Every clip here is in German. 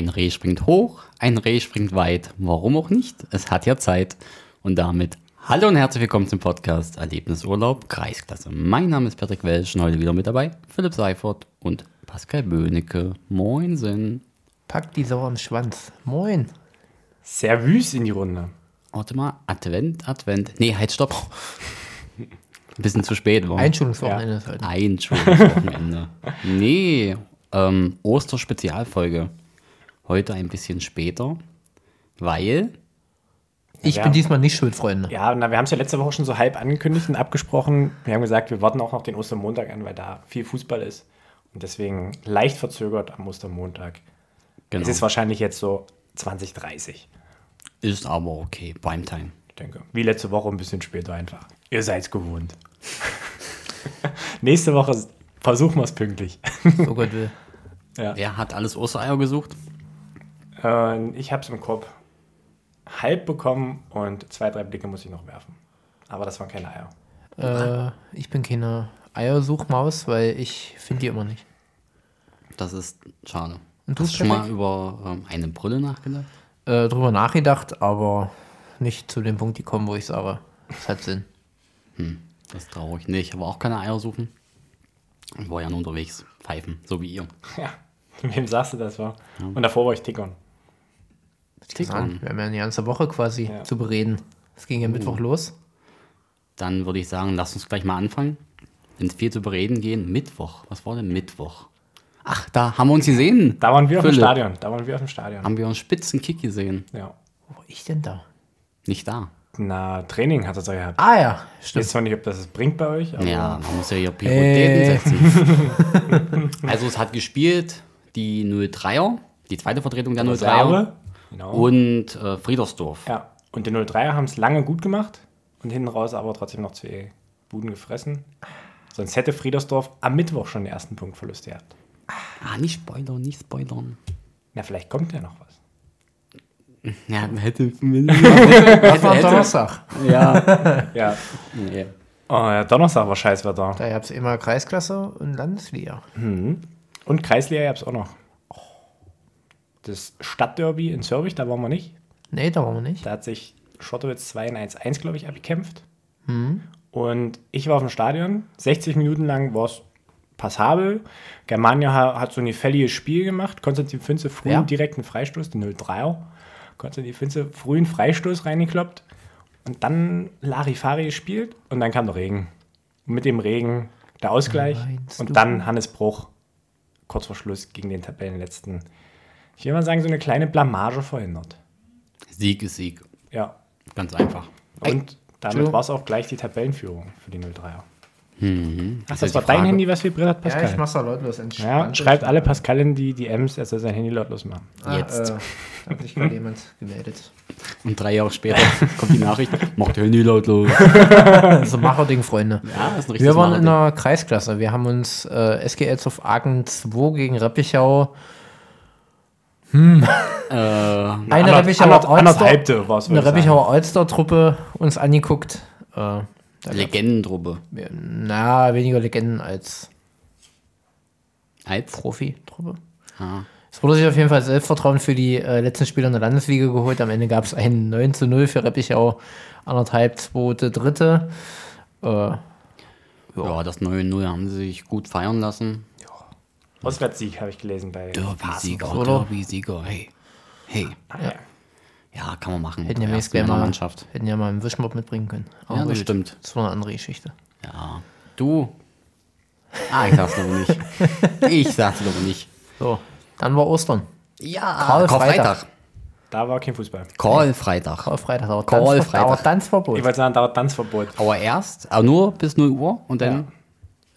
Ein Reh springt hoch, ein Reh springt weit. Warum auch nicht? Es hat ja Zeit. Und damit hallo und herzlich willkommen zum Podcast Erlebnisurlaub Kreisklasse. Mein Name ist Patrick Welsch und heute wieder mit dabei Philipp Seifert und Pascal Böhnecke. Moinsen. Pack die Sau am Schwanz. Moin. Servus in die Runde. Warte mal, Advent, Advent. Nee, halt, stopp. Ein bisschen zu spät war. Einschulungswochenende ist heute. Einschulungswochenende. nee, ähm, Osterspezialfolge. Heute ein bisschen später, weil Ich Ja. bin diesmal nicht schuld, Freunde. Ja, na, wir haben es ja letzte Woche schon so halb angekündigt und abgesprochen. Wir haben gesagt, wir warten auch noch den Ostermontag an, weil da viel Fußball ist. Und deswegen leicht verzögert am Ostermontag. genau, Es ist wahrscheinlich jetzt so 2030. ist aber okay, Primetime. Ich denke, wie letzte Woche ein bisschen später einfach. Ihr seid's gewohnt. Nächste Woche versuchen wir es pünktlich. So Gott will. Wer hat alles Ostereier gesucht? Äh, ich habe es im Kopf halb bekommen und zwei, drei Blicke muss ich noch werfen. Aber das waren keine Eier. Äh, ich bin keine Eiersuchmaus, weil ich finde die immer nicht. Das ist schade. Und du, Hast du schon mal über ähm, eine Brille nachgedacht? Äh, drüber nachgedacht, aber nicht zu dem Punkt gekommen, wo ich sage, es hat Sinn. Das traue ich nicht. Aber auch keine Eier suchen. Ich war ja nur unterwegs. Pfeifen, so wie ihr. Ja, wem sagst du das war? Und davor war ich Tickern. Tickern. Wir haben ja eine ganze Woche quasi Ja. zu bereden. Es ging ja Mittwoch los. Dann würde ich sagen, lass uns gleich mal anfangen. Wenn es viel zu bereden gehen, Mittwoch. Was war denn Mittwoch? Ach, da haben wir uns gesehen. Da waren wir auf dem. Stadion. Da waren wir auf dem Stadion. Haben wir einen spitzen Kick gesehen. Ja. Wo war ich denn da? Nicht da. Na, Training hat er so gehabt. Ah ja, Ich stimmt. weiß zwar nicht, ob das es bringt bei euch, aber Ja, man muss ja hier Prioritäten Äh. setzen. also es hat gespielt die 03er, die zweite Vertretung der 03er Reserve. Genau. und äh, Friedersdorf. ja. Und die 03er haben es lange gut gemacht und hinten raus aber trotzdem noch zwei Buden gefressen. Sonst hätte Friedersdorf am Mittwoch schon den ersten Punktverlust gehabt. Ah, nicht spoilern, nicht spoilern. Na, vielleicht kommt ja noch was. Ja, hätte. Das war Donnerstag. ja. Ja. Nee. Oh, ja, Donnerstag war Scheißwetter. Da gab es immer Kreisklasse und Landesliga. Und Kreisliga gab es auch noch. Das Stadtderby in Zürich, da waren wir nicht. Nee, da waren wir nicht. Da hat sich Schottowitz 2 in 1-1, glaube ich, abgekämpft. Und ich war auf dem Stadion. 60 Minuten lang war es passabel. Germania ha- hat so ein gefälliges Spiel gemacht. Konstantin Finze früh Ja. direkt einen Freistoß, den 0-3er. Konstantin Finze früh einen Freistoß reingekloppt. Und dann Larifari gespielt und dann kam der Regen. Und mit dem Regen der Ausgleich und dann Hannes Bruch kurz vor Schluss gegen den Tabellenletzten. Ich will mal sagen, so eine kleine Blamage verhindert. Sieg ist Sieg. Ja, Ganz einfach. und damit war es auch gleich die Tabellenführung für die 03er. Mhm. Ach, Ist das halt war dein. Handy, was vibriert hat, Ja, ich Pascal? mach's da lautlos Ja, schreibt alle Pascal in die DMs, er soll sein Handy lautlos machen. Ah, Jetzt. Äh, da hat sich gerade jemand gemeldet. Und drei Jahre später kommt die Nachricht, macht ihr Handy lautlos. Also Macherding, Freunde. Ja, ist ein richtiges Wir waren in Marathon. der Kreisklasse. Wir haben uns äh, SGL auf Aachen 2 gegen Reppichau. Äh, Eine eine. Reppichauer Alster-Truppe uns angeguckt. Äh, Legendentruppe. na, weniger Legenden als Als? Profi-Truppe. Ah. Es wurde sich auf jeden Fall Selbstvertrauen für die äh, letzten Spieler in der Landesliga geholt. Am Ende gab es ein 9 zu 0 für Reppichau, anderthalb, zweite, dritte. Äh, Ja, das 9-0 haben sie sich gut feiern lassen. Auswärtspasieg habe ich gelesen bei Derby-Sieger, oder? Derby-Sieger, hey. Hey. Ja. Ja, kann man machen. hätten ja wenigstens gleich mal, Männermannschaft. hätten ja mal einen Wischmob mitbringen können. Aber Ja, das gut, stimmt. Das war eine andere Geschichte. Ja. Du. Ah, ich sag's aber nicht. Ich sag's aber nicht. So, dann war Ostern. Ja, Karl Karl-Freitag. Da war kein Fußball. Karl-Freitag. Karfreitag, aber Karl Tanzver- Freitag. aber Tanzverbot. Ich wollte sagen, dauert Tanzverbot. Aber erst, aber nur bis 0 Uhr und dann Ja.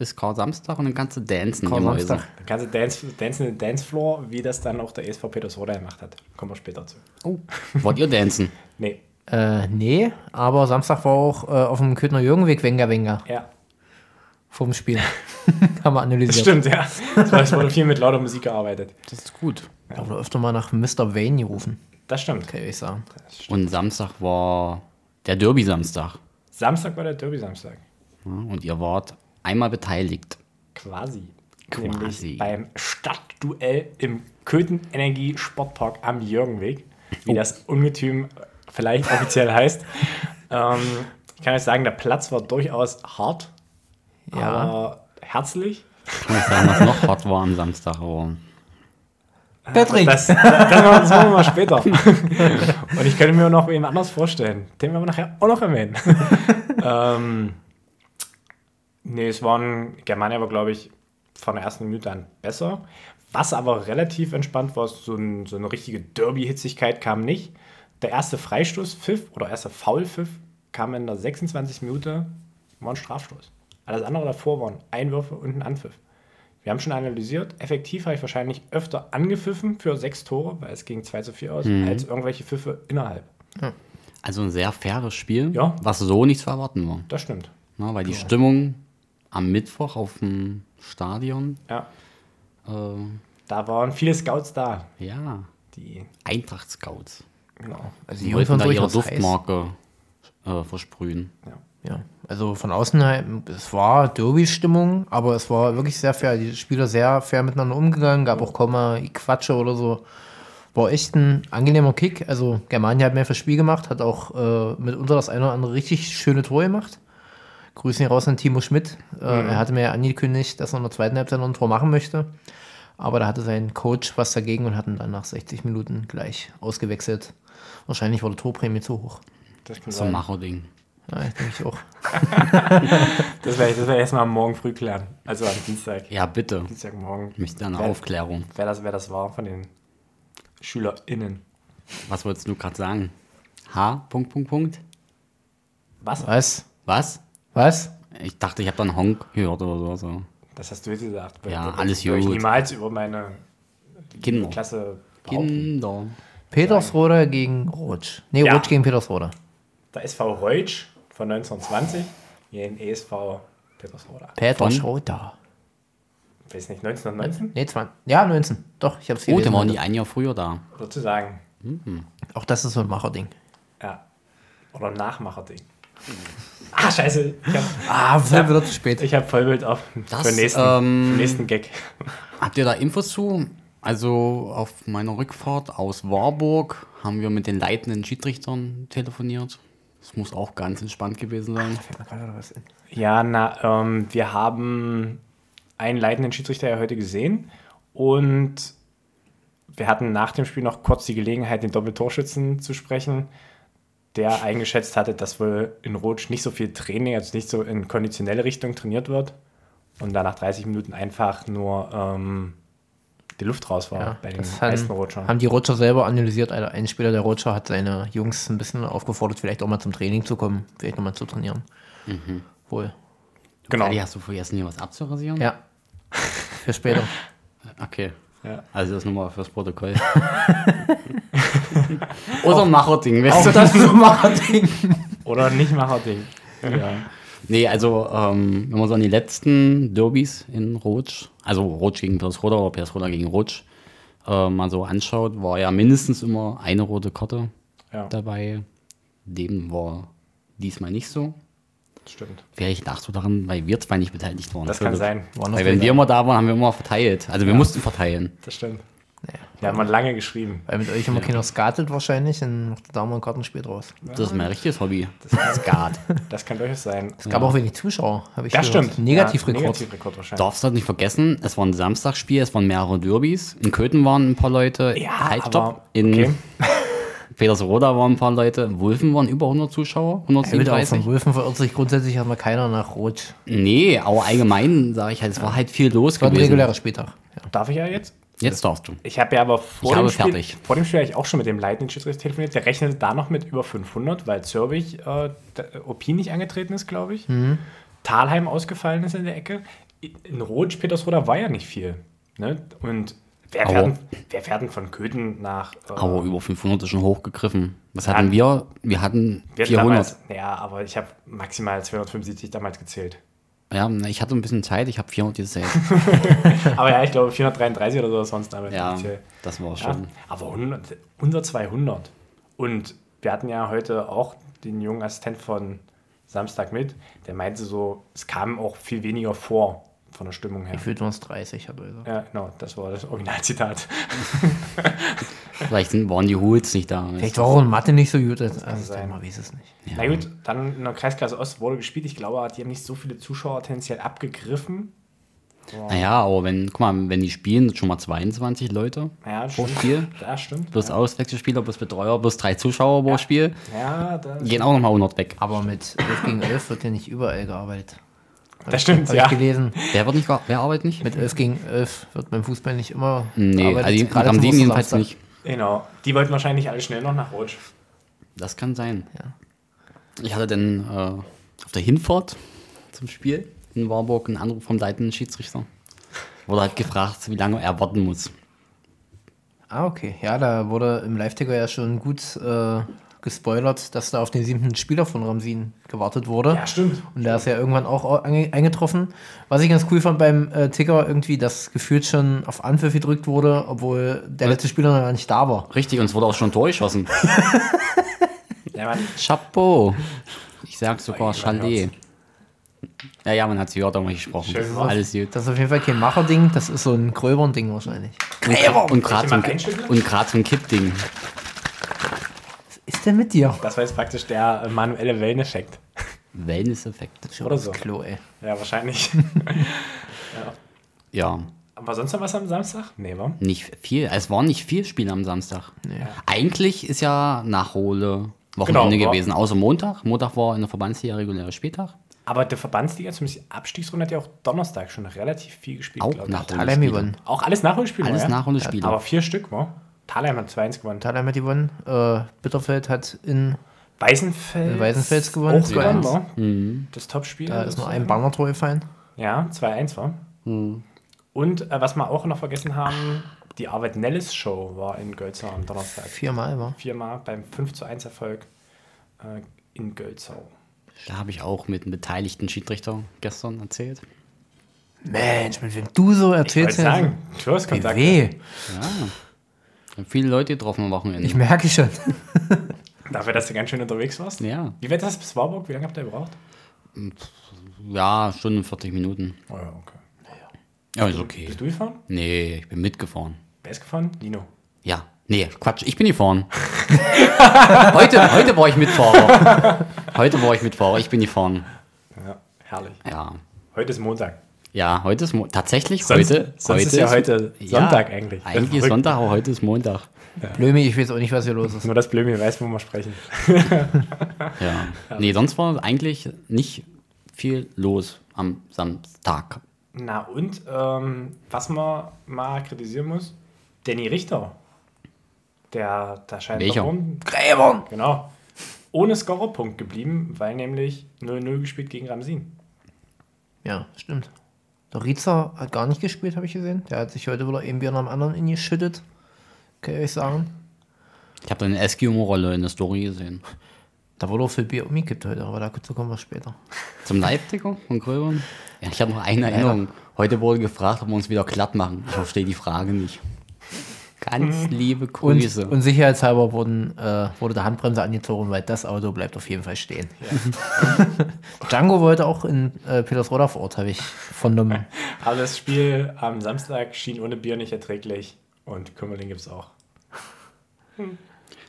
Ist Karl Samstag und dann kannst du dancen. Karl im Häuser. Samstag. Da kannst du Dance, Dance in den Dancefloor, wie das dann auch der SV Petersroda gemacht hat. Kommen wir später zu. Oh, wollt ihr dancen? Nee, Äh, nee, aber Samstag war auch äh, auf dem Köthner Jürgenweg Wenger Wenger ja. vom Spiel. Haben wir Das analysiert. stimmt, ja. Es war- Es wurde viel mit lauter Musik gearbeitet. Das ist gut. Da wurde öfter mal nach Mr. Wayne gerufen, Das stimmt. kann ich sagen. Und Samstag war der Derby-Samstag. Samstag war der Derby-Samstag. Ja, und ihr wart einmal beteiligt. Quasi. Quasi. beim Stadtduell im Köthen Energie Sportpark am Jürgenweg, wie Oh. das Ungetüm vielleicht offiziell heißt. Ähm, ich kann euch sagen, der Platz war durchaus hart, Ja. aber herzlich. Ich kann nicht sagen, was noch hart war am Samstag, aber Patrick! Das, das, machen wir- das machen wir mal später. Und ich könnte mir noch wen anders vorstellen. Den werden wir nachher auch noch erwähnen. ähm, nee, es waren, Germania war, glaube ich, von der ersten Minute an besser. Was aber relativ entspannt war, so, ein, so eine richtige Derby-Hitzigkeit kam nicht. Der erste Freistoßpfiff oder erste Foulpfiff kam in der 26. Minute, war ein Strafstoß. Alles andere davor waren Einwürfe und ein Anpfiff. Wir haben schon analysiert, effektiv habe ich wahrscheinlich öfter angepfiffen für sechs Tore, weil es ging 2 zu 4 aus, als irgendwelche Pfiffe innerhalb. also ein sehr faires Spiel, Ja. was so nicht zu erwarten war. Das stimmt. Ne, weil die Stimmung am Mittwoch auf dem Stadion, Ja. äh, Da waren viele Scouts da, ja, die Eintracht-Scouts. genau. Also die wollten da ihre durchaus heiß. Duftmarke äh, versprühen. Ja, also von außen halt, es war Derby-Stimmung, aber es war wirklich sehr fair. Die Spieler sehr fair miteinander umgegangen, gab auch kaum mal Quatsche oder so. War echt ein angenehmer Kick. Also Germania hat mehr fürs Spiel gemacht, hat auch äh, mitunter das eine oder andere richtig schöne Tor gemacht. Grüßen hier raus an Timo Schmidt. Äh, Er hatte mir ja angekündigt, dass er in der zweiten Halbzeit noch ein Tor machen möchte. Aber da hatte sein Coach was dagegen und hat ihn dann nach 60 Minuten gleich ausgewechselt. Wahrscheinlich war die Torprämie zu hoch. Das, kann So ein. Macho-Ding. Ja, ich denke ich auch. das werde ich, das werd ich erstmal morgen früh klären. Also am Dienstag. Ja, bitte. Dienstagmorgen. Ich möchte eine Wer- Aufklärung. Wer das, wer das war von den SchülerInnen. Was wolltest du gerade sagen? H. Punkt, Punkt, Punkt. Was? Was? Was? Was? Ich dachte, ich habe da einen Honk gehört oder so. so. Das hast du jetzt gesagt. Ja, Würde- alles würde ich gut. niemals über meine Kinder. Klasse behaupten. Kinder. Petersroda gegen Rotsch. Nee, Ja. Rotsch gegen Petersroda. Der SV Heutsch von 1920 gegen ESV Petersroda. Petersroda. Weiß nicht, 1919 Nee, 20. Ja, 19. Doch, ich hab's Oh, gelesen. der waren die ein Jahr früher da. sozusagen. Auch das ist so ein Macherding. Ja. Oder Nachmacherding. Ah, scheiße. Ich habe Ah, fällt wieder zu spät. ich hab Vollbild auf Das, für den nächsten, ähm, für den nächsten Gag. Habt ihr da Infos zu? Also auf meiner Rückfahrt aus Warburg haben wir mit den leitenden Schiedsrichtern telefoniert. Das muss auch ganz entspannt gewesen sein. Was in. Ja, na, ähm, wir haben einen leitenden Schiedsrichter ja heute gesehen und wir hatten nach dem Spiel noch kurz die Gelegenheit, den Doppeltorschützen zu sprechen, der eingeschätzt hatte, dass wohl in Rotsch nicht so viel Training, also nicht so in konditionelle Richtung trainiert wird und da nach 30 Minuten einfach nur ähm, die Luft raus war Ja, bei den meisten haben, Rotschern. haben die Rotscher selber analysiert. Also ein Spieler der Rotscher hat seine Jungs ein bisschen aufgefordert, vielleicht auch mal zum Training zu kommen, vielleicht nochmal zu trainieren. Wohl. Genau. Kali, hast du vergessen, hier was abzurasieren? Ja. Für später. Okay. Ja. Also das nur mal fürs Protokoll. Oder Macherding, Auch du? das ist Macherding. Oder nicht Macherding. Ja. Nee, also ähm, wenn man so an die letzten Derbys in Rotsch, also Rotsch gegen Petersroda oder Petersroda gegen Rotsch, äh, mal so anschaut, war ja mindestens immer eine rote Karte Ja, dabei. Dem war diesmal nicht so. stimmt. Vielleicht lachst du daran, weil wir zwei nicht beteiligt waren. Das kann sein. Weil wenn wir immer da waren, haben wir immer verteilt. Also wir mussten verteilen. Das stimmt. Wir haben mal lange geschrieben. Weil mit euch immer keiner skatet wahrscheinlich, dann macht da mal ein Kartenspiel draus. Das ist mein richtiges Hobby. Skat. Das kann durchaus sein. Es gab auch wenig Zuschauer, habe ich Das gehört. stimmt. Negativrekord. Ja, Negativrekord wahrscheinlich. Darfst du nicht vergessen, es war ein Samstagsspiel, es waren mehrere Derbys. In Köthen waren ein paar Leute. Ja, halt, stopp. In okay. Petersroda waren ein paar Leute. In Wulfen waren über 100 Zuschauer. Ja, wieder auch von 137. Wölfen verirrt sich grundsätzlich erstmal keiner nach Rot. Nee, aber allgemein sage ich halt, es war halt viel los War ein gewesen. regulärer Spieltag. Ja. Darf ich ja jetzt? Jetzt darfst du. Ich habe ja aber vor, Ich dem Spiel, fertig. vor dem Spiel habe ich auch schon mit dem leitenden Schiedsrichter telefoniert. Der rechnet da noch mit über 500, weil Zürbich äh, Opin nicht angetreten ist, glaube ich. Mhm. Talheim ausgefallen ist in der Ecke. In Rot, Petersroda war ja nicht viel. Ne? Und wer werden, wer werden von Köthen nach. Äh, Aber über 500 ist schon hochgegriffen. Was hatten wir? Wir hatten wir hatten 400. Damals, ja, aber ich habe maximal 275 damals gezählt. Ja, ich hatte ein bisschen Zeit, ich habe 400 gezählt. Aber ja, ich glaube 433 oder so, sonst damals ja, offiziell. das war Ja, schon. aber 100, unter 200. Und wir hatten ja heute auch den jungen Assistent von Samstag mit, der meinte so, es kam auch viel weniger vor. von der Stimmung her. Gefühlt waren es 30, hat er gesagt. Ja, genau, das war das Originalzitat. Vielleicht sind, waren die Hools nicht da. Vielleicht war auch in Mathe nicht so gut. Also, sein. man weiß es nicht. Na gut, dann in der Kreisklasse Ost wurde gespielt. Ich glaube, die haben nicht so viele Zuschauer tendenziell abgegriffen. Naja, aber wenn, guck mal, wenn die spielen, sind schon mal 22 Leute Ja, pro stimmt. Spiel. Ja, stimmt. Plus Auswechselspieler, plus Betreuer, plus drei Zuschauer pro Spiel. Ja, das, Gehen auch nochmal 100 weg. Aber mit 11 gegen 11 wird ja nicht überall gearbeitet. das stimmt, ja. ich gelesen. Wer wird nicht, wer arbeitet nicht? Mit 11 gegen 11 wird beim Fußball nicht immer Nee, gearbeitet, also die, gerade am zum 7 jedenfalls nicht. Genau. Die wollten wahrscheinlich alle schnell noch nach Rutsch. Das kann sein. Ja. Ich hatte dann äh, auf der Hinfahrt zum Spiel in Warburg einen Anruf vom leitenden Schiedsrichter. Wurde halt gefragt, wie lange er warten muss. Ah, okay. Ja, da wurde im Live-Ticker ja schon gut äh, gespoilert, dass da auf den siebten Spieler von Ramsin gewartet wurde. Ja, stimmt. Und der ist ja irgendwann auch eingetroffen. Was ich ganz cool fand beim äh, Ticker, irgendwie, dass gefühlt schon auf Anpfiff gedrückt wurde, obwohl der letzte Spieler noch gar nicht da war. Richtig, und es wurde auch schon durchgeschossen. Ja, Mann. Chapeau. Ich sag sogar Oh, Chalet. Ja, ja, man hat sie gehört, auch mal gesprochen. Schön Alles gut. Das ist auf jeden Fall kein Macher-Ding, das ist so ein Gröbern-Ding wahrscheinlich. Und, und gerade so, ein- ein Kippding. Ist denn mit dir? Das war jetzt praktisch der äh, manuelle Welleneffekt. Wellness-Effekt. Oder so. Klo, ey. Ja, wahrscheinlich. Ja, Aber sonst noch was am Samstag? Nee, wa? nicht viel. Es waren nicht viel Spiele am Samstag. Nee. Eigentlich ist ja Nachhole Wochenende Genau, war- gewesen, außer Montag. Montag war in der Verbandsliga regulärer Spieltag. Aber der Verbandsliga, zumindest die Abstiegsrunde, hat ja auch Donnerstag schon relativ viel gespielt, Auch gewonnen. Auch alles Nachholspiele, Alles ja? Nachholspiele. Aber vier Stück, war. Thalheim hat 2-1 gewonnen. Thalheim hat gewonnen. Äh, Bitterfeld hat in, Weißenfels. In Weißenfels gewonnen, Auch gewonnen, 2-1. war. Mhm. Das Topspiel. da ist nur ein sozusagen. Bannertor gefallen. Ja, 2-1 war. Mhm. Und äh, was wir auch noch vergessen haben, die Arbeit Nellis Show war in Gölzau am Donnerstag. Viermal war. Viermal beim 5 zu 1 Erfolg äh, in Gölzau. Da habe ich auch mit einem beteiligten Schiedsrichter gestern erzählt. Mensch, mit wem du so Ich erzählst. sagen, du hast Wie Kontakt. weh. Ja. Haben viele Leute getroffen am Wochenende. Ich merke schon. Dafür, dass du ganz schön unterwegs warst. ja. Wie weit ist das bis Warburg? Wie lange habt ihr gebraucht? Ja, Stunde 40 Minuten. Oh ja, okay. Ja, ist okay. Bist du gefahren? Nee, ich bin mitgefahren. Wer ist gefahren? Lino. Ja. Nee, Quatsch, ich bin gefahren. heute, heute war ich Mitfahrer. Heute war ich Mitfahrer, ich bin gefahren. Ja, herrlich. Ja. Heute ist Montag. Ja, heute ist Mo tatsächlich Sonst, heute. sonst heute ist ja heute Sonntag eigentlich. Das ist Eigentlich ist. Sonntag, aber heute ist Montag. Blömi, ich weiß auch nicht, was hier los ist. Nur das Blömi weiß, wo wir sprechen. Ja. Nee, sonst war eigentlich nicht viel los am Samstag. Na und, ähm, was man mal kritisieren muss, Danny Richter. Der, da scheint Welcher? Gräbern! Genau. Ohne Scorerpunkt geblieben, weil nämlich 0-0 gespielt gegen Ramsin. Ja, stimmt. Der Rizer hat gar nicht gespielt, habe ich gesehen. Der hat sich heute wieder ein Bier nach dem anderen in geschüttet. Kann ich euch sagen. Ich habe eine Eskimo-Rolle in der Story gesehen. Da wurde auch viel Bier umgekippt heute, aber dazu kommen wir später. Zum Live-Ticker von Gröbern? Ja, ich habe noch eine Erinnerung. Heute wurde gefragt, ob wir uns wieder glatt machen. Ich verstehe die Frage nicht. Ganz liebe Und, Grüße. und sicherheitshalber wurden, äh, wurde der Handbremse angezogen, weil das Auto bleibt auf jeden Fall stehen. Django wollte auch in äh, Petersroda vor Ort, habe ich vernommen. Aber das Spiel am Samstag schien ohne Bier nicht erträglich und Kümmerling gibt es auch.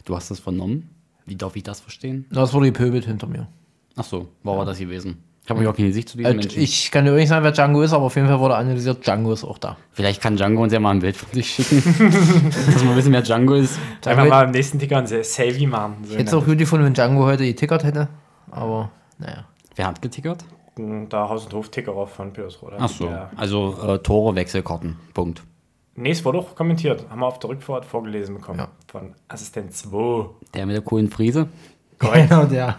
Du hast das vernommen? Wie darf ich das verstehen? Das wurde gepöbelt hinter mir. Ach so, war war das gewesen? Ich habe auch keine Sicht zu diesem Äh, Menschen. ich kann dir nicht sagen, wer Django ist, aber auf jeden Fall wurde analysiert, Django ist auch da. Vielleicht kann Django uns ja mal ein Bild von sich schicken. dass wir wissen, wer Django ist. Einfach mal im nächsten Ticker ein Savvy machen. So ich hätte es auch gut gefunden, wenn Django heute getickert hätte, aber naja. Wer hat getickert? Da Haus- und Hof-Ticker von Petersroda. Ach so, Der, also äh, Tore, Wechselkarten. Punkt. nee, es wurde auch kommentiert. Haben wir auf der Rückfahrt vorgelesen bekommen. Ja. Von Assistent 2. Der mit der coolen Frise? Genau der.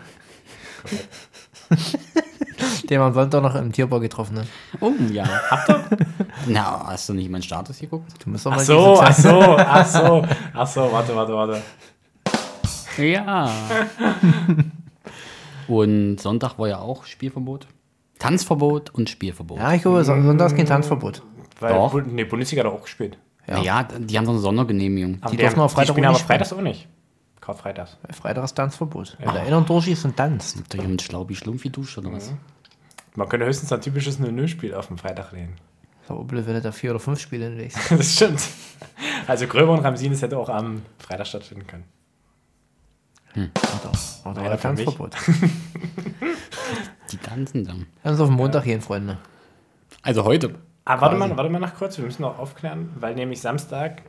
Den am Sonntag noch im Tierbau getroffen haben. Oh, ja. Habt ihr? Na, hast du nicht meinen Status geguckt? Du musst doch Ach mal so, diese ach so, ach so, ach so, warte, warte, warte. Ja. und Sonntag war ja auch Spielverbot. Tanzverbot und Spielverbot. Ja, ich glaube, Sonntag ist kein Tanzverbot. Weil, Doch. Bu- Nee, Bundesliga hat er auch gespielt. Ja. Naja, die haben so eine Sondergenehmigung. Aber Die dürfen auf Freitag spielen aber freitags auch nicht. Karfreitags. Bei Freitag ist Tanzverbot. Wenn der einer durchschießt und tanzt. Habt ihr hier mit Schlaubi Schlumpfi duscht oder was? Man könnte höchstens ein typisches 0-0-Spiel auf dem Freitag legen. So blöd, wenn du da vier oder fünf Spiele hinlegst. Das stimmt. Also Gröber und Ramsines hätte auch am Freitag stattfinden können. Oder, oder für mich. Tanzverbot. Die tanzen dann. Lass uns auf den Montag gehen, Freunde. Also heute. Ah, warte mal, warte mal noch kurz, wir müssen noch aufklären, weil nämlich Samstag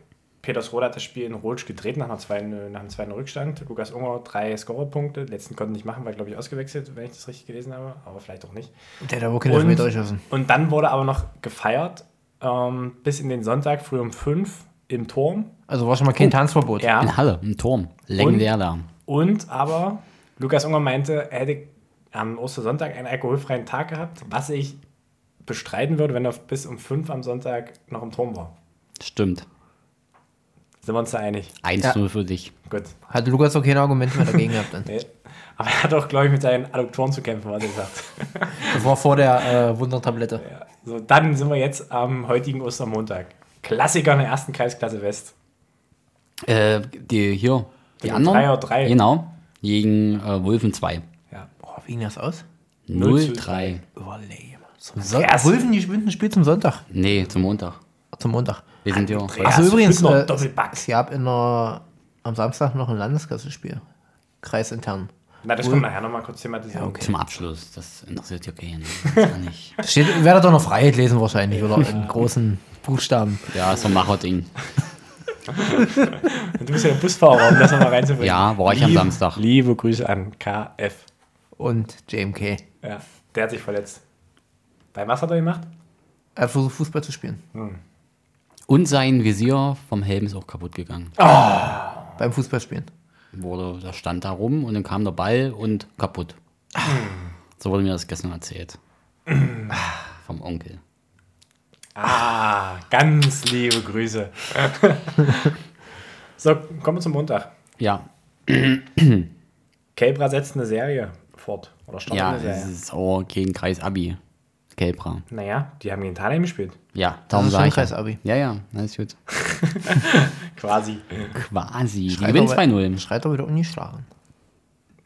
Petersroda hat das Spiel in Rotsch gedreht nach, einer zweiten, nach einem zweiten Rückstand. Lukas Unger drei Scorerpunkte, letzten konnten nicht machen, war glaube ich ausgewechselt, wenn ich das richtig gelesen habe, aber vielleicht auch nicht. Der hat aber keine Elfmeter geschossen. und dann wurde aber noch gefeiert ähm, bis in den Sonntag früh um fünf im Turm. Also war schon mal kein Tanzverbot. Ja. In Halle, im Turm. Legendär da. Und aber Lukas Unger meinte, er hätte am Ostersonntag einen alkoholfreien Tag gehabt, was ich bestreiten würde, wenn er bis um fünf am Sonntag noch im Turm war. Stimmt. Sind wir uns da einig? 1-0 für dich. Gut. Hat Lukas auch kein Argument mehr dagegen gehabt dann. Nee. Aber er hat auch, glaube ich, mit seinen Adduktoren zu kämpfen, was er sagt. Das war vor der äh, Wundertablette. Ja. So, dann sind wir jetzt am heutigen Ostermontag. Klassiker in der ersten Kreisklasse West. Äh, die hier. Die Gegen anderen. Dreier drei. Genau. Gegen äh, Wulfen 2. Ja. Boah, wie ging das aus? 0-3. Überlegen. Zum Son Krass. Wulfen, die spielen ein Spiel zum Sonntag. Nee, zum Montag. Zum Montag. Wir sind ja. Andreas Also übrigens, äh, Doppelback. es gab in der, am Samstag noch ein Landesklassenspiel. Kreisintern. Na, das kommt nachher nochmal kurz thematisieren. okay. Zum Abschluss. Das interessiert ja keinen. Das Steht, ihr werdet doch noch Freiheit lesen wahrscheinlich, oder in großen Buchstaben. Ja, so ein Macherding. Und du bist ja der Busfahrer, um das nochmal reinzubringen. Ja, war ich am Liebe- Samstag. Liebe Grüße an KF. Und JMK. Ja, der hat sich verletzt. Bei was hat er gemacht? Er hat versucht, Fußball zu spielen. Und sein Visier vom Helm ist auch kaputt gegangen. Beim Fußballspielen. Wurde, da stand da rum und dann kam der Ball und kaputt. So wurde mir das gestern erzählt. Vom Onkel. Ah, ganz liebe Grüße. so, kommen wir zum Montag. Ja, Kelbra setzt eine Serie fort. Oder startet ja, eine Serie. ist auch gegen Kreis Abi. Kelbra. Naja, die haben gegen Thalheim gespielt. Ja, darum sage ich. ja. Kreis-Abi. Ja, ja, alles gut. Quasi. Quasi. Die Schreit gewinnen aber- 2-0. Schreit doch wieder ungeschlagen.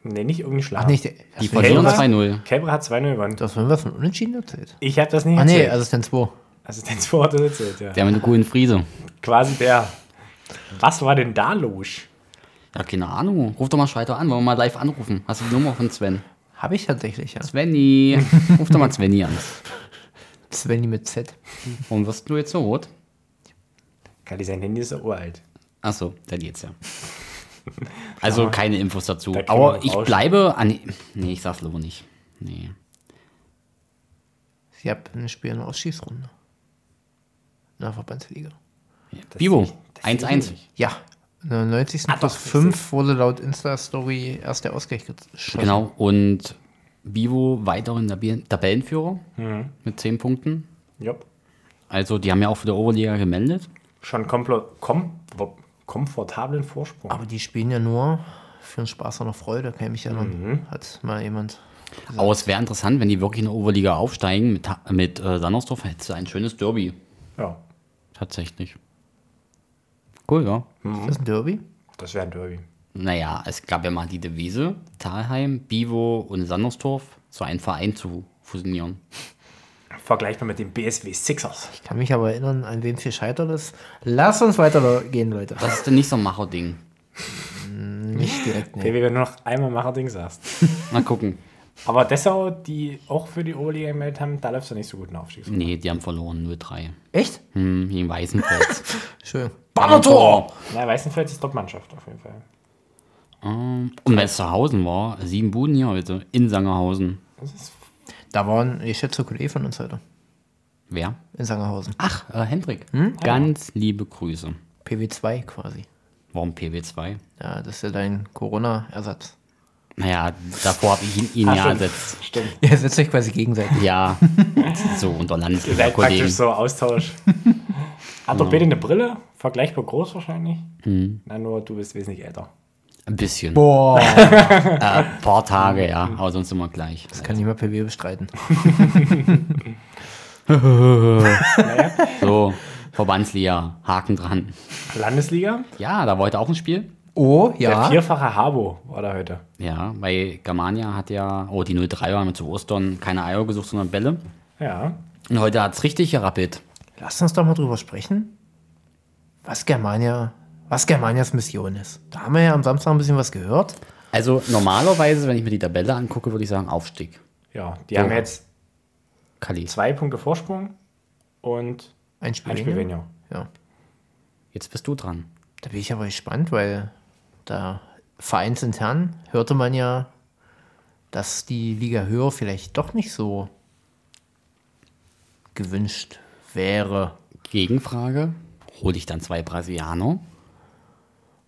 Nee, nicht irgendwie schlagen. Ach nicht, Die verlieren Kelbra? 2-0. Kelbra hat 2-0 gewonnen. das haben wir von Unentschieden erzählt. Ich habe das nicht Ah nee, erzählt. Assistent 2. Assistenz vor Ort erzählt, ja. Der mit der coolen Friese. Quasi der. Was war denn da los? Ja, keine Ahnung. Ruf doch mal Schreiter an. Wollen wir mal live anrufen? Hast du die Nummer von Sven? Habe ich tatsächlich, ja. Svenny. Ruf doch mal Svenny an. Svenny mit Z. Warum wirst du jetzt so rot? Kali, sein Handy ist so uralt. Achso, dann geht's ja. Also keine Infos dazu. Da Aber ich bleibe an. Nee, ich sag's lieber nicht. Nee. Ich habe ein Spiel in der Ausschießrunde. In der Verbandsliga. Bibo, sehe ich 1-1. nicht. Ja. In der 90. Ah, plus doch, das 5 wurde laut Insta-Story erst der Ausgleich geschossen. Genau. Und Bivo weiterhin Tabellenführer mit 10 Punkten. Jupp. Also, die haben ja auch für die Oberliga gemeldet. Schon kom komfortablen Vorsprung. Aber die spielen ja nur für den Spaß und der Freude, kann ich mich erinnern. Mhm. Hat mal jemand. Aber es wäre interessant, wenn die wirklich in der Oberliga aufsteigen mit, mit äh, Sandersdorf, hättest du ein schönes Derby. Ja, Tatsächlich. Cool, ja. Ist das ein Derby? das wäre ein Derby. Naja, es gab ja mal die Devise, Talheim, Bivo und Sandersdorf, so einen Verein zu fusionieren. Vergleichbar mit den BSW Sixers. Ich kann mich aber erinnern, an wem viel scheitert ist. Lass uns weitergehen, Leute. Das ist denn nicht so ein Macherding. Nicht direkt. Nee. Wenn du noch einmal Macherding sagst. Mal gucken. Aber Dessau, die auch für die Oberliga gemeldet haben, da läuft es ja nicht so gut in der Aufstiegs. Nee, die haben verloren, 0-3. Echt? Hm, gegen Weißenfels. Schön. Bannertor! Na, Weißenfeld ist Top-Mannschaft auf jeden Fall. Ähm, und Westerhausen war sieben Buden hier heute in Sangerhausen. Da waren, ich schätze, Kollege von uns heute. Wer? In Sangerhausen. Ach, äh, Hendrik. Ganz liebe Grüße. PW2 quasi. Warum PW2? Ja, das ist ja dein Corona-Ersatz. Naja, davor habe ich ihn, ihn Ah, ja stimmt. ersetzt. stimmt. Ihr setzt euch quasi gegenseitig. Ja, so unter Ihr seid Landesliga-Kollegen. praktisch so Austausch. Hat doch beide eine Brille? Vergleichbar groß wahrscheinlich? Na, nur du bist wesentlich älter. Ein bisschen. Boah. Äh, paar Tage, ja, aber sonst immer gleich. Das kann nicht mal PW bestreiten. So, Verbandsliga, Haken dran. Landesliga? Ja, da war heute auch ein Spiel. Oh, Der ja. vierfache Habo war da heute. Ja, weil Germania hat ja, oh, die 03er haben wir zu Ostern keine Eier gesucht, sondern Bälle. Ja. Und heute hat es richtig gerappelt. Lass uns doch mal drüber sprechen, was Germania, was Germanias Mission ist. Da haben wir ja am Samstag ein bisschen was gehört. Also normalerweise, wenn ich mir die Tabelle angucke, würde ich sagen Aufstieg. Ja, die haben jetzt Kali. zwei Punkte Vorsprung und Ein Spiel, ein Spiel weniger. weniger. Ja. Jetzt bist du dran. Da bin ich aber gespannt, weil da vereinsintern hörte man ja, dass die Liga höher vielleicht doch nicht so gewünscht wäre. Gegenfrage. Hole ich dann zwei Brasilianer?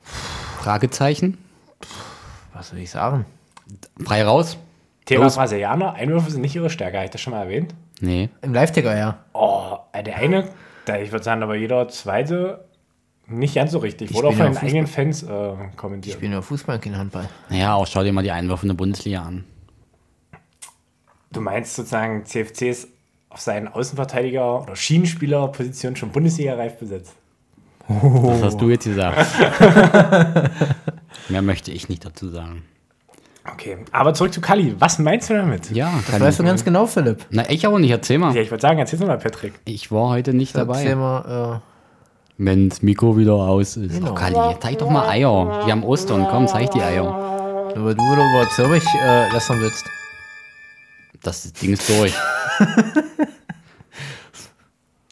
Fragezeichen. Was soll ich sagen? Frei raus? Thema Los. Brasilianer, Einwürfe sind nicht ihre Stärke, habe ich das schon mal erwähnt? Nee. Im Live-Ticker, ja. Oh, der eine, der, ich würde sagen, aber jeder zweite nicht ganz so richtig. Die Wurde auch von den eigenen Fans äh, Ich kommentiert. spiele nur Fußball, kein Handball. Naja, auch schau dir mal die Einwürfe in der Bundesliga an. Du meinst sozusagen, CFC ist auf seinen Außenverteidiger- oder Schienenspielerposition schon Bundesliga-reif besetzt. Das hast du jetzt gesagt. Mehr möchte ich nicht dazu sagen. Okay, aber zurück zu Kali. Was meinst du damit? Ja, Das weißt du ganz genau, Philipp. Na, ich auch nicht. Erzähl Ja, mal. ich würde sagen, erzähl's mal, Patrick. Ich war heute nicht Erzähl dabei. mal, Wenn das Mikro wieder aus ist. Genau. Oh, Kali, zeig doch mal Eier. Wir haben Ostern. Komm, zeig die Eier. äh, über du oder über Zürich äh, lästern willst. Das Ding ist durch.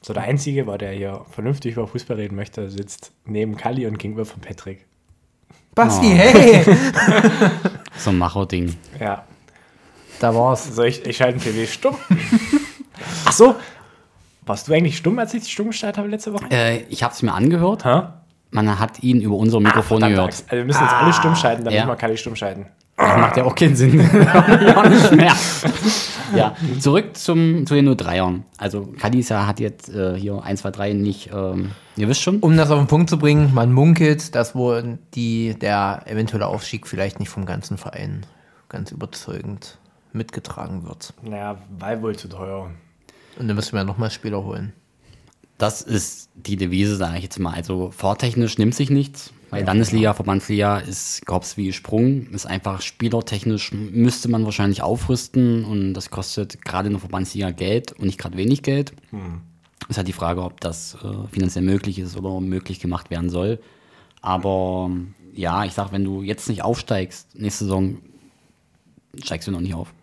So, der Einzige, war, der hier vernünftig über Fußball reden möchte, sitzt neben Kali und gegenüber von Patrick. Basti, Oh. hey! So ein Macho-Ding. Ja, da war's. so, ich, ich schalte den PW stumm. Ach so, warst du eigentlich stumm, als ich dich stumm gestaltet habe letzte Woche? Äh, ich habe es mir angehört. Hä? Man hat ihn über unser Mikrofon Verdammt, gehört. Also wir müssen jetzt alle stumm schalten, damit ja. wir Kali stumm schalten. Das macht ja auch keinen Sinn. Gar nicht mehr. ja, zurück zum, zu den 03ern. Also Kadisa hat jetzt äh, hier 1, 2, 3 nicht, ähm, ihr wisst schon. Um das auf den Punkt zu bringen, man munkelt, dass wohl die, der eventuelle Aufstieg vielleicht nicht vom ganzen Verein ganz überzeugend mitgetragen wird. Naja, weil wohl zu teuer. Und dann müssen wir nochmal Spieler holen. Das ist die Devise, sage ich jetzt mal. Also fahrtechnisch nimmt sich nichts. Bei Landesliga, Verbandsliga ist Korps wie gesprungen. Ist einfach spielertechnisch müsste man wahrscheinlich aufrüsten und das kostet gerade in der Verbandsliga Geld und nicht gerade wenig Geld. Ist halt die Frage, ob das äh, finanziell möglich ist oder möglich gemacht werden soll. Aber ja, ich sag, wenn du jetzt nicht aufsteigst, nächste Saison steigst du noch nicht auf.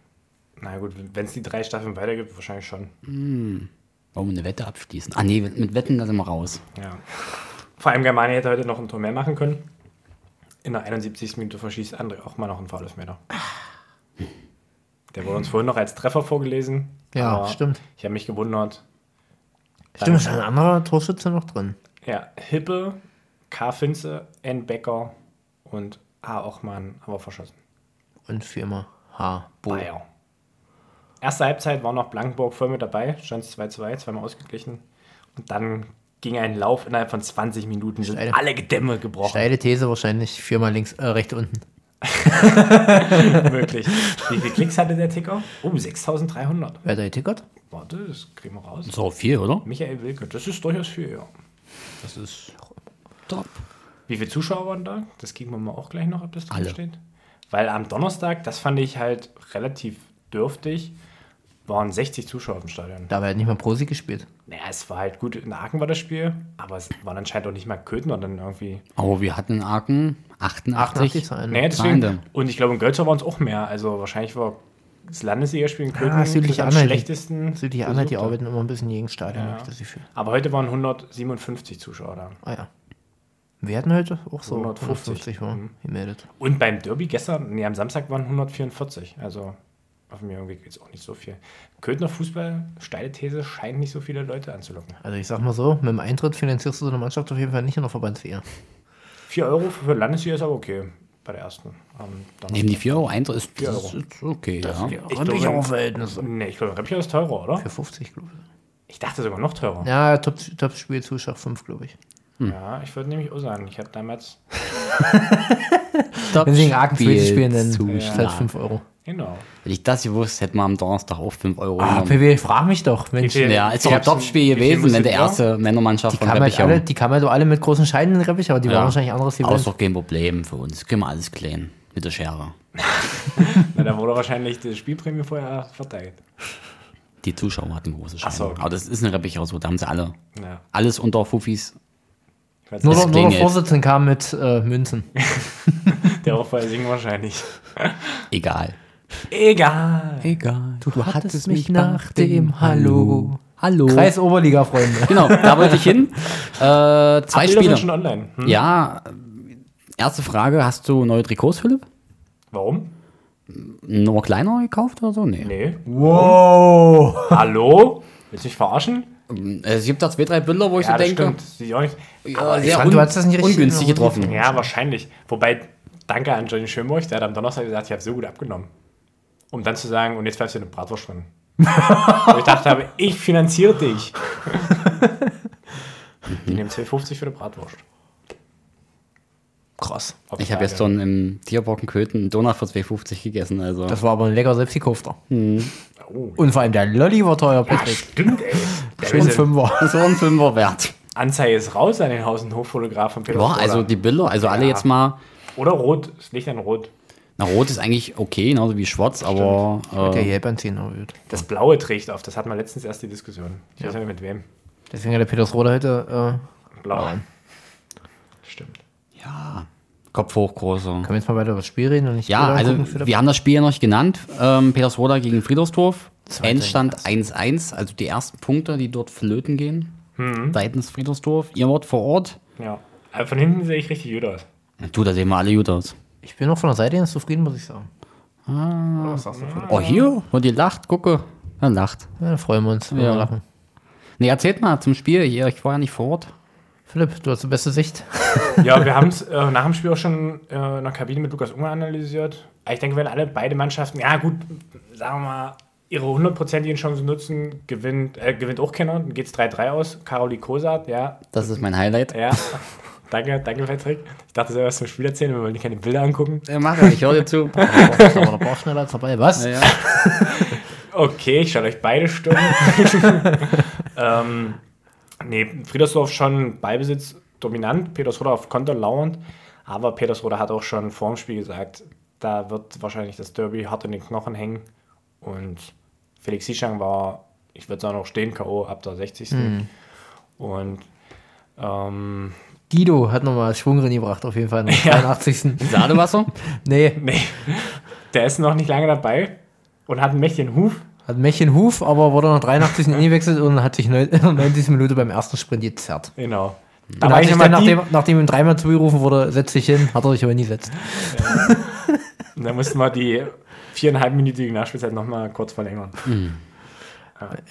Na gut, wenn es die drei Staffeln weitergibt, wahrscheinlich schon. Warum eine Wette abschließen? Ah nee, mit Wetten da sind wir raus. Ja. Vor allem Germania hätte heute noch ein Tor mehr machen können. In der 71. Minute verschießt André auch mal noch einen Foulelfmeter. Der wurde uns vorhin noch als Treffer vorgelesen. Ja, aber stimmt. Ich habe mich gewundert. Stimmt, ist ein anderer Torschütze noch drin. Ja, Hippe, K. Finze, N. Becker und A. Ochmann haben wir verschossen. Und Firma H. Bo. Bayer. Erste Halbzeit war noch Blankenburg voll mit dabei, stand 2-2, zweimal ausgeglichen. Und dann ging ein Lauf innerhalb von 20 Minuten, sind Steile. alle Gedämme gebrochen. Steile These wahrscheinlich Firma links, äh, rechts unten. Wirklich. Wie viele Klicks hatte der Ticker? Oh, 6300. Wer hat da getickert? Warte, das kriegen wir raus. So viel, oder? Michael Wilke, das ist durchaus viel, ja. Das ist top. Wie viele Zuschauer waren da? Das kriegen wir mal auch gleich noch, ob das drin Alle. steht. Weil am Donnerstag, das fand ich halt relativ dürftig, waren 60 Zuschauer im Stadion. Da hat nicht mal Prosi gespielt. Naja, es war halt gut, in Aachen war das Spiel, aber es waren anscheinend auch nicht mal Köthen und dann irgendwie. Aber wir hatten in Aachen 88. 88 Zahlen. Naja, deswegen. Feinde. Und ich glaube, in Gölzer waren es auch mehr. Also wahrscheinlich war das Landesligaspiel in Köthen Ja, südlich das am Anhalt. schlechtesten. Südliche Anhalt, die arbeiten immer ein bisschen gegen Stadion, Ja. habe ich das Gefühl. Aber heute waren 157 Zuschauer da. Ah ja. Wir hatten heute auch so 150. 150 war Mhm. gemeldet. Und beim Derby gestern, nee, am Samstag waren 144. Also auf mir irgendwie geht es auch nicht so viel. Köthner Fußball, steile These, scheint nicht so viele Leute anzulocken. Also ich sag mal so, mit dem Eintritt finanzierst du so eine Mannschaft auf jeden Fall nicht in der Verbandsliga. 4 Euro für Landesliga ist aber okay bei der ersten. Donnerstag. Neben die 4 Euro Eintritt ist, Vier das Euro. ist okay, ja. Ich glaube, Verhältnisse. nee, ich glaube, Reppier ist teurer, oder? Für 50, glaube ich. Ich dachte sogar noch teurer. Ja, Top, Top-Spielzuschlag 5, glaube ich. Ja, ich würde nämlich auch sagen, ich habe damals, Wenn sie Aachen Spiel spielen, dann Zuschlag. ist halt 5 Euro. Genau. Hätte ich das gewusst, hätten wir am Donnerstag auch 5 Euro Ah, genommen. PW, frag mich doch, Mensch. Viel- Ja, ist doch ein Topspiel gewesen, wenn die ihr? erste Männermannschaft Die von kamen, halt Reppichau. alle, die kamen halt alle mit großen Scheinen in den Reppich, aber die Ja. waren wahrscheinlich anderes Aber ist doch kein Problem für uns. Können wir alles klären. Mit der Schere. Na, da wurde wahrscheinlich die Spielprämie vorher verteilt. Die Zuschauer hatten große Scheine. So, okay. Aber das ist eine Reppichau so. Da haben sie alle. Ja. Alles unter Fufis. Nur, der, nur der. Vorsitzende kam mit äh, Münzen. der auch vorher singen wahrscheinlich. Egal. Egal. Egal. Du, hattest mich nach dem Hallo. Hallo. Kreis Oberliga, Freunde. Genau, da wollte ich hin. Äh, zwei Bilder sind Spieler. schon online. Hm? Ja, erste Frage. Hast du neue Trikots, Philipp? Warum? Nur kleiner gekauft oder so? Nee. Nee. Wow. Hallo? Willst du mich verarschen? Es gibt da zwei, drei Bilder, wo ich Ja, so das denke, stimmt. Sieht auch nicht. ja, ich sehr fand, du hast das nicht richtig ungünstig getroffen. Ja, wahrscheinlich. Wobei, danke an Johnny Schönburg, der hat am Donnerstag gesagt, ich habe so gut abgenommen. Um dann zu sagen, und jetzt pfeifst du eine Bratwurst drin. Wo ich dachte habe, ich finanziere dich. Die nehmen 2,50 für eine Bratwurst. Krass. Ich habe jetzt schon im Tierbockenköten einen Donut für 2,50 gegessen. Also. Das war aber ein lecker selbstgekaufter. Oh, Und vor allem der Lolli war teuer, ja, Patrick. stimmt, ey. Der Schön ist ja- Fünfer. Das war ein Fünfer wert. Anzeige ist raus an den Haus- und Hoffotograf von Peter Ja, also die Bilder, also alle Ja. jetzt mal. Oder rot, das Licht an rot. Na, rot ist eigentlich okay, genauso wie schwarz, aber Der äh, Gelb an 10 erhöht. Das Blaue trägt auf, das hatten wir letztens erst die Diskussion. Ich weiß nicht mit wem. Deswegen hat der Petersroder heute. Blau. Ja. Stimmt. ja, Kopf hoch, großer. Äh, können wir jetzt mal weiter über das Spiel reden und nicht Ja, also wir haben das Spiel ja noch nicht genannt. Ähm, Petersroda gegen Friedersdorf. Endstand 1-1, also die ersten Punkte, die dort flöten gehen. Mhm. Seitens Friedersdorf. Ihr wart vor Ort. Ja. Aber von hinten sehe ich richtig gut aus. Du, da sehen wir alle gut aus. Ich bin auch von der Seite ganz zufrieden, muss ich sagen. Ah. Was sagst du, Philipp? Oh, hier, wo die lacht, gucke. Er lacht. Ja, dann freuen wir uns, wenn Ja. wir lachen. Nee, erzählt mal zum Spiel. Hier, ich war ja nicht vor Ort. Philipp, du hast die beste Sicht. Ja, wir haben es äh, nach dem Spiel auch schon äh, in der Kabine mit Lukas Unger analysiert. Aber Ich denke, wenn alle beide Mannschaften, ja gut, sagen wir mal, ihre hundertprozentigen Chancen nutzen, gewinnt, äh, gewinnt auch keiner. Dann geht es 3-3 aus. Karoli Kosat, ja. Das ist mein Highlight. Ja. danke, danke, Patrick. Ich dachte, selber was zum Spiel erzählen, wir wollen keine Bilder angucken. Ja, mach ich höre dir zu. Aber der braucht schneller als dabei. Was? ja. Okay, ich schaue euch beide stumm. ähm, nee, Friedersdorf schon Ballbesitz dominant, Petersroda auf Konter lauernd, aber Petersroda hat auch schon vor dem Spiel gesagt, da wird wahrscheinlich das Derby hart in den Knochen hängen und Felix Sischang war, ich würde sagen, auch stehen K.O. ab der 60. Und ähm, Guido hat nochmal Schwung reingebracht, auf jeden Fall. Am 83. Sadewasser? Nee, nee, der ist noch nicht lange dabei und hat einen mächtigen Huf. hat Mächchen Huf, aber wurde nach 83. eingewechselt und hat sich neun- in der 90. Minute beim ersten Sprint gezerrt. Genau. Und Da hat ich dann, nachdem, nachdem ihm dreimal zugerufen wurde, setz dich hin, hat er sich aber nie gesetzt. und dann mussten wir die viereinhalbminütige Nachspielzeit nochmal kurz verlängern.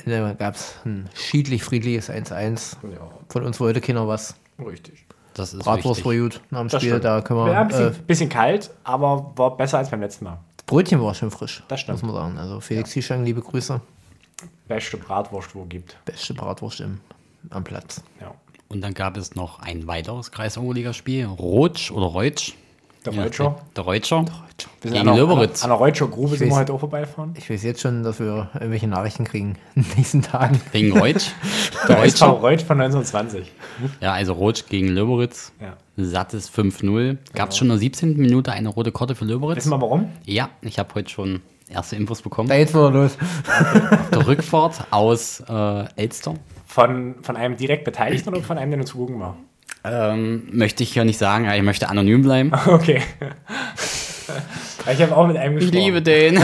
Da gab es ein schiedlich-friedliches 1-1. Ja, Von uns wollte keiner was. Richtig. Das ist Bratwurst war gut nach dem Spiel. Da können Ja, ein wir. bisschen, Äh, bisschen kalt, aber war besser als beim letzten Mal. das Brötchen war schön frisch. Das stimmt. Muss man sagen. Also Felix Hischang, liebe Grüße. Beste Bratwurst, wo gibt. Beste Bratwurst im, am Platz. Ja. Und dann gab es noch ein weiteres Kreis-Oberliga-Spiel. Rotsch oder Reutsch. Der Ja, Reutscher. Der Reutscher. Wir Gegen an der- Löberitz. An der Reutscher Grube sind wir heute auch vorbeifahren. Ich weiß jetzt schon, dass wir irgendwelche Nachrichten kriegen in den nächsten Tagen. Wegen Reutsch. Der Der Reutscher. Reutsch von 1920. Ja, also Rotsch gegen Löberitz. Ja. Sattes 5-0. Gab es schon in der 17. Minute eine rote Karte für Löberitz? Wissen wir warum? Ja, ich habe heute schon erste Infos bekommen. Da geht's wieder los. Auf der Rückfahrt aus äh, Elster. Von, von einem direkt Beteiligten oder von einem, der nur zugucken war? Ähm, möchte ich hier nicht sagen, ich möchte anonym bleiben. Okay. ich habe auch mit einem Ich gesprochen. liebe den.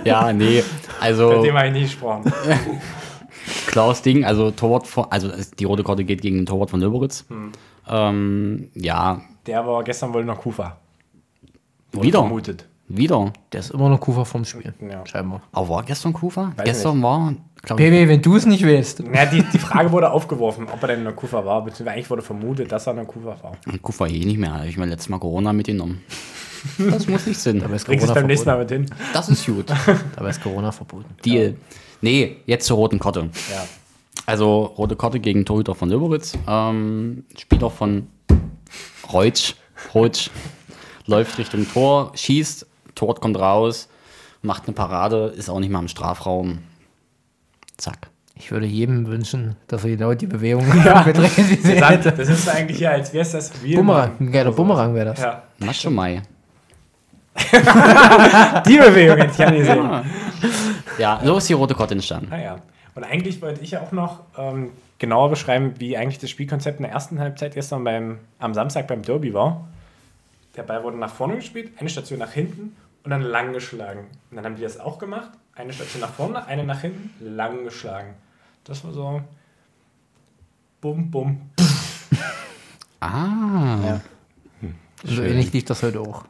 ja, nee. Also Mit dem habe ich nicht gesprochen. Klaus Ding, also Torwart von, also die rote Karte geht gegen den Torwart von Löberitz. Hm. Ähm, ja, Der war gestern wohl noch Kufa. Wieder. Vermutet. Wieder. Der ist immer noch Kufa vom Spiel. Ja. Scheinbar. Aber war gestern Kufa? Weiß gestern war, glaube ich, Baby, wenn du es nicht willst. Ja, die, die Frage wurde aufgeworfen, ob er denn in der Kufa war, beziehungsweise eigentlich wurde vermutet, dass er in der Kufa war. Kufa eh nicht mehr. Habe ich mir letztes Mal Corona mitgenommen. Das muss nicht Sinn. Dabei ist Bringst du Corona es beim nächsten. Mal mit hin? Das ist gut. Dabei ist Corona verboten. Deal. Nee, jetzt zur roten Karte. Ja. Also rote Karte gegen Torhüter von Löberitz. Ähm, Spieler von Reutsch, Reutsch läuft Richtung Tor, schießt, Tor kommt raus, macht eine Parade, ist auch nicht mal im Strafraum. Zack. Ich würde jedem wünschen, dass er genau die Bewegung ja. sie hätte. Das ist eigentlich ja, als wäre es das Bumerang. Ein geiler Bumerang wäre das. Ja. Macho Mai. die Bewegung hätte ich ja nicht gesehen. Ja, so ist die rote Karte entstanden. Ah, ja. Und eigentlich wollte ich ja auch noch ähm, genauer beschreiben, wie eigentlich das Spielkonzept in der ersten Halbzeit gestern beim, am Samstag beim Derby war. Der Ball wurde nach vorne gespielt, eine Station nach hinten und dann lang geschlagen. Und dann haben die das auch gemacht. Eine Station nach vorne, eine nach hinten, lang geschlagen. Das war so. Bum, bum. Ah. Ja. So ähnlich lief das heute auch.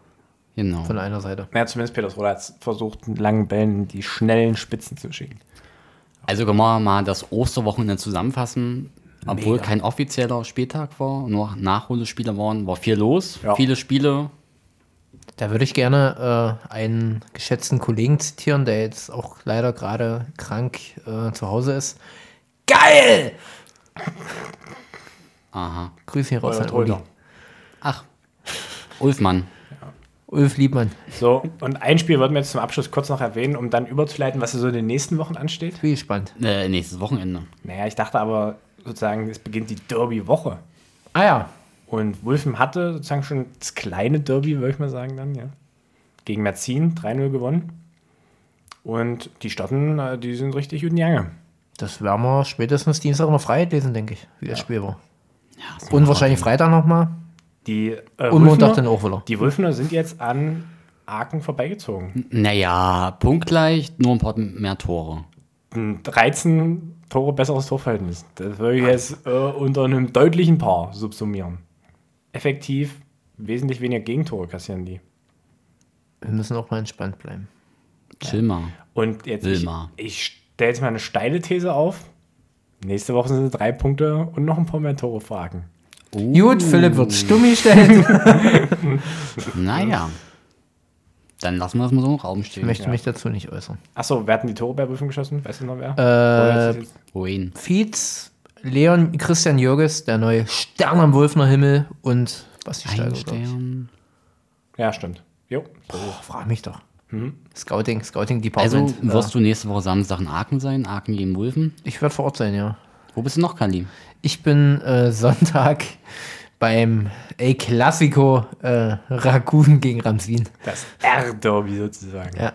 Genau. Von einer Seite. Ja, zumindest Peters Roder hat versucht, einen langen Bällen die schnellen Spitzen zu schicken. Also können wir mal das Osterwochenende zusammenfassen. Obwohl Mega. kein offizieller Spieltag war, nur Nachholspiele waren, war viel los. Ja. Viele Spiele. Da würde ich gerne äh, einen geschätzten Kollegen zitieren, der jetzt auch leider gerade krank äh, zu Hause ist. Geil! Aha. Grüße hier raus an Oder Uli. Holder. Ach. Ulfmann. Ulf Liebmann. So, und ein Spiel wollten wir jetzt zum Abschluss kurz noch erwähnen, um dann überzuleiten, was so in den nächsten Wochen ansteht. Bin gespannt. Äh, nächstes Wochenende. Naja, ich dachte aber sozusagen, es beginnt die Derby-Woche. Ah ja. Und Wulfen hatte sozusagen schon das kleine Derby, würde ich mal sagen, dann, ja. Gegen Merzin 3-0 gewonnen. Und die Stotten, äh, die sind richtig guten Jange. Das werden wir spätestens Dienstag noch Freiheit lesen, denke ich, wie das Spiel war. Ja, Und wahrscheinlich Freitag nochmal. Die, äh, Und Montag dann auch wieder. Die Wulfener sind jetzt an Aachen vorbeigezogen. Naja, punktgleich, nur ein paar mehr Tore. Ein 13 Tore besseres Torverhältnis. Das würde ich jetzt äh, unter einem deutlichen Paar subsumieren. Effektiv wesentlich weniger Gegentore kassieren die. Wir müssen auch mal entspannt bleiben. Chill mal. Und jetzt, ich, Wilmar. ich stelle jetzt mal eine steile These auf. Nächste Woche sind es drei Punkte und noch ein paar mehr Tore fragen. Gut, Philipp wird Stummi stellen. Naja. Dann lassen wir das mal so im Raum Ich stehen. möchte mich dazu nicht äußern. Achso, wer hat denn die Tore bei Wulfen geschossen? Weißt du noch wer? Äh, Wohin? Fietz, Leon Christian Jürges, der neue Stern am Wolfner Himmel und Basti Steiger. Stern. ja, stimmt. Jo. Boah, frag mich doch. Scouting, Scouting Also Department. wirst du nächste Woche Samstag in Aachen sein, Aachen gegen Wulfen. äh, ich werde vor Ort sein, ja. Wo bist du noch, Kali? Ich bin äh, Sonntag beim El Clasico äh, Raccoon gegen Ramsin. Das R-Derby sozusagen. Ja.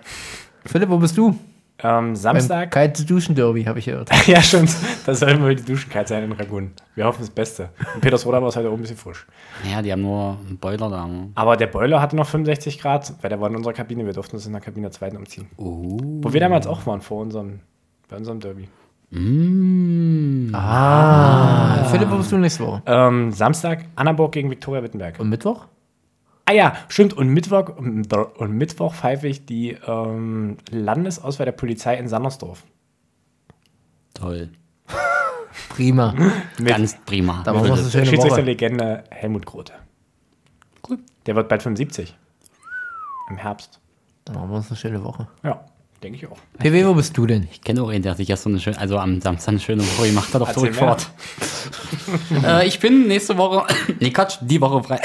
Philipp, wo bist du? Ähm, Beim Samstag. Kalte Duschen Derby, habe ich gehört. ja, stimmt. Da sollen wohl die Duschen kalt sein in Ragun. Wir hoffen das Beste. Und Peters Roder war es heute auch ein bisschen frisch. Naja, die haben nur einen Boiler da. ne? Aber der Boiler hatte noch 65 Grad, weil der war in unserer Kabine. Wir durften uns in der Kabine der zweiten umziehen. Oh. Wo wir damals auch waren, vor unserem, bei unserem Derby. Mm. Ah. Philipp, wo bist du nächste Woche? Ähm, Samstag Annaburg gegen Viktoria Wittenberg. Und Mittwoch? Ah ja, stimmt. Und Mittwoch, und Mittwoch pfeife ich die ähm, Landesauswahl der Polizei in Sandersdorf. Toll. Prima. Mit Ganz prima. Da machen wir Philipp. eine schöne Woche. Schiedsrichterlegende Helmut Grote. Gut. Der wird bald 75. Im Herbst. Dann machen wir uns eine schöne Woche. Ja, denke ich auch. PW, wo bist du denn? Ich kenne auch einen, der sich gestern eine schöne, also am Samstag eine schöne Woche gemacht hat auf der Erzähl mehr. Rückfahrt. äh, ich bin nächste Woche, nee Quatsch, die Woche frei.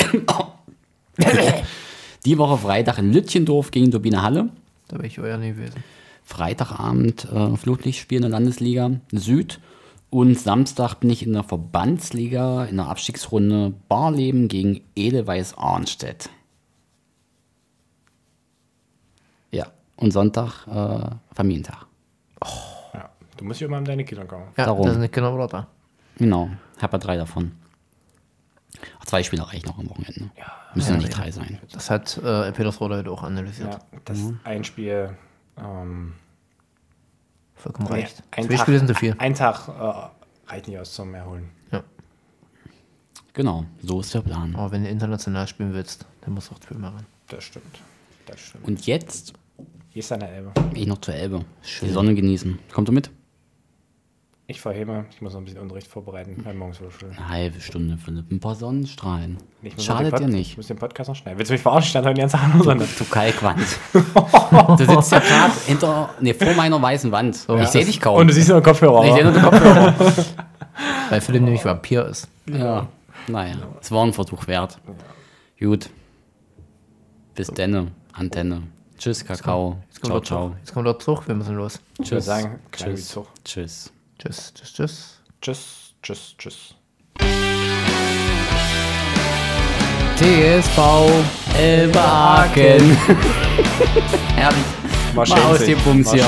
Die Woche Freitag in Lütchendorf gegen Turbine Halle. Da wäre ich euer nie gewesen. Freitagabend äh, Flutlichtspiel in der Landesliga Süd. Und Samstag bin ich in der Verbandsliga in der Abstiegsrunde Barleben gegen Edelweiß Arnstedt. Ja, und Sonntag äh, Familientag. Ja. Du musst ja immer an deine Kinder kommen. Ja, Darum. das sind nicht genau da. Genau, hab ja drei davon. Ach, zwei Spiele reichen noch am Wochenende. Ja, Müssen ja nicht drei sein. Das hat äh, Petersroda heute auch analysiert. Ja, das ein Spiel. Ähm, Vollkommen nee, reicht. ein Zwei Tag, Spiele sind zu viel. Ein Tag äh, reicht nicht aus zum Erholen. Ja. Genau, so ist der Plan. Aber wenn du international spielen willst, dann musst du auch zweimal ran. Das stimmt. Das stimmt. Und jetzt Hier ist eine Elbe. gehe ich noch zur Elbe. Die Sonne genießen. Kommt du mit? Ich verhebe, ich muss noch ein bisschen Unterricht vorbereiten, morgens wieder Schule. Eine halbe Stunde, Philipp. Ein paar Sonnenstrahlen. Ich Schadet dir Ich nicht. muss den Podcast noch schneiden. Willst du mich verarschen? Ich stand heute die ganze Tag an der Sonne. Du Kalkwand. du sitzt ja gerade hinter, nee, vor meiner weißen Wand. ich sehe dich kaum. Und du siehst nur den Kopfhörer. ich sehe nur den Kopfhörer. Weil Philipp nämlich Vampir ist. ja. Naja, es war ein Versuch wert. Gut. Bis denne, Antenne. Tschüss, Kakao. Jetzt kommt, Ciao, der ciao. Zug. Jetzt kommt der Zug, wir müssen los. Ich Tschüss. sagen, Tschüss. Zug. Tschüss. Tschüss, tschüss, tschüss. Tschüss, tschüss, tschüss. TSV Elbaken. Herrlich. War Mal aus dem Bums hier.